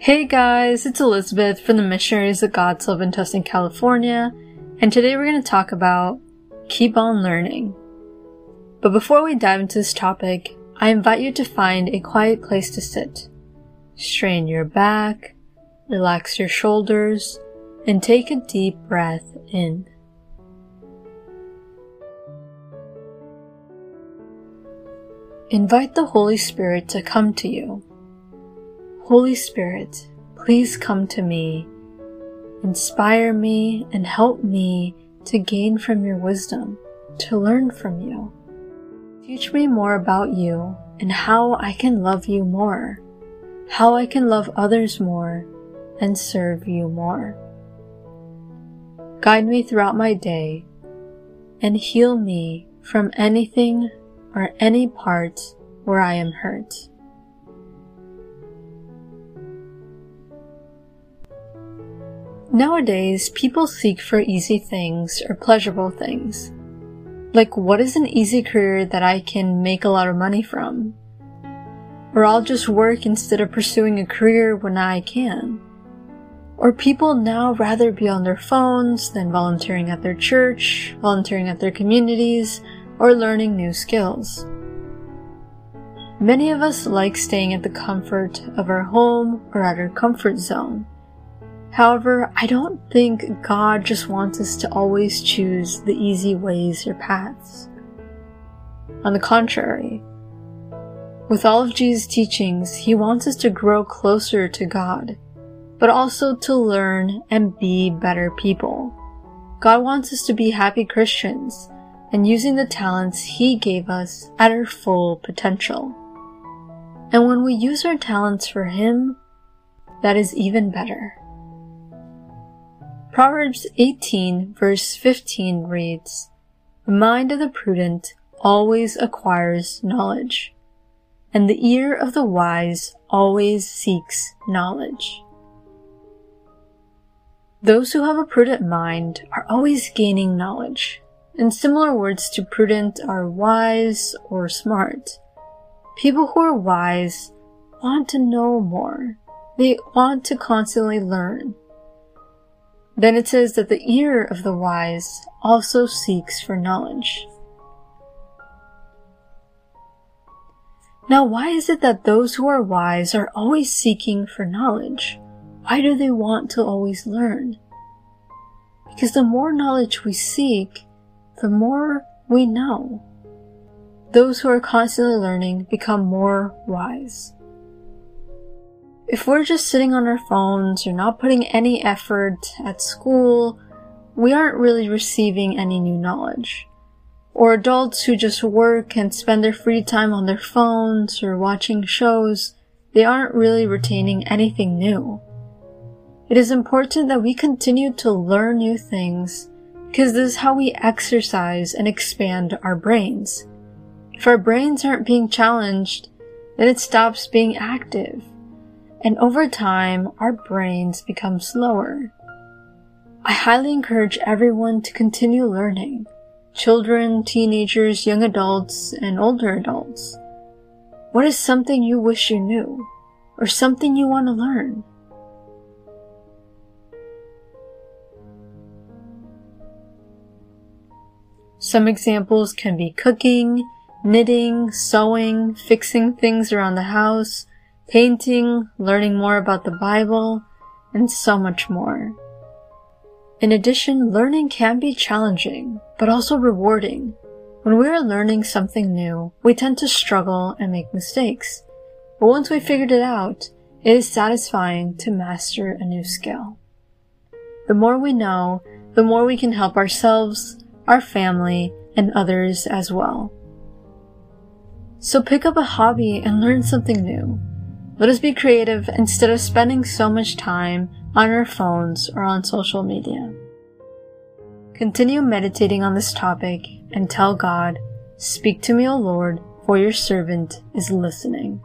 Hey guys, it's Elizabeth from the Missionaries of God's Love in California, and today we're going to talk about keep on learning. But before we dive into this topic, I invite you to find a quiet place to sit. Strain your back, relax your shoulders, and take a deep breath in. Invite the Holy Spirit to come to you. Holy Spirit, please come to me. Inspire me and help me to gain from your wisdom, to learn from you. Teach me more about you and how I can love you more, how I can love others more and serve you more. Guide me throughout my day and heal me from anything or any part where I am hurt. Nowadays, people seek for easy things or pleasurable things. Like, what is an easy career that I can make a lot of money from? Or I'll just work instead of pursuing a career when I can. Or people now rather be on their phones than volunteering at their church, volunteering at their communities, or learning new skills. Many of us like staying at the comfort of our home or at our comfort zone. However, I don't think God just wants us to always choose the easy ways or paths. On the contrary, with all of Jesus' teachings, He wants us to grow closer to God, but also to learn and be better people. God wants us to be happy Christians and using the talents He gave us at our full potential. And when we use our talents for Him, that is even better. Proverbs 18 verse 15 reads, The mind of the prudent always acquires knowledge, and the ear of the wise always seeks knowledge. Those who have a prudent mind are always gaining knowledge, and similar words to prudent are wise or smart. People who are wise want to know more. They want to constantly learn. Then it says that the ear of the wise also seeks for knowledge. Now, why is it that those who are wise are always seeking for knowledge? Why do they want to always learn? Because the more knowledge we seek, the more we know. Those who are constantly learning become more wise. If we're just sitting on our phones or not putting any effort at school, we aren't really receiving any new knowledge. Or adults who just work and spend their free time on their phones or watching shows, they aren't really retaining anything new. It is important that we continue to learn new things because this is how we exercise and expand our brains. If our brains aren't being challenged, then it stops being active and over time, our brains become slower. I highly encourage everyone to continue learning children, teenagers, young adults, and older adults. What is something you wish you knew, or something you want to learn? Some examples can be cooking, knitting, sewing, fixing things around the house, painting, learning more about the Bible, and so much more. In addition, learning can be challenging, but also rewarding. When we are learning something new, we tend to struggle and make mistakes. But once we figured it out, it is satisfying to master a new skill. The more we know, the more we can help ourselves, our family, and others as well. So pick up a hobby and learn something new. Let us be creative instead of spending so much time on our phones or on social media. Continue meditating on this topic and tell God, Speak to me, O Lord, for your servant is listening.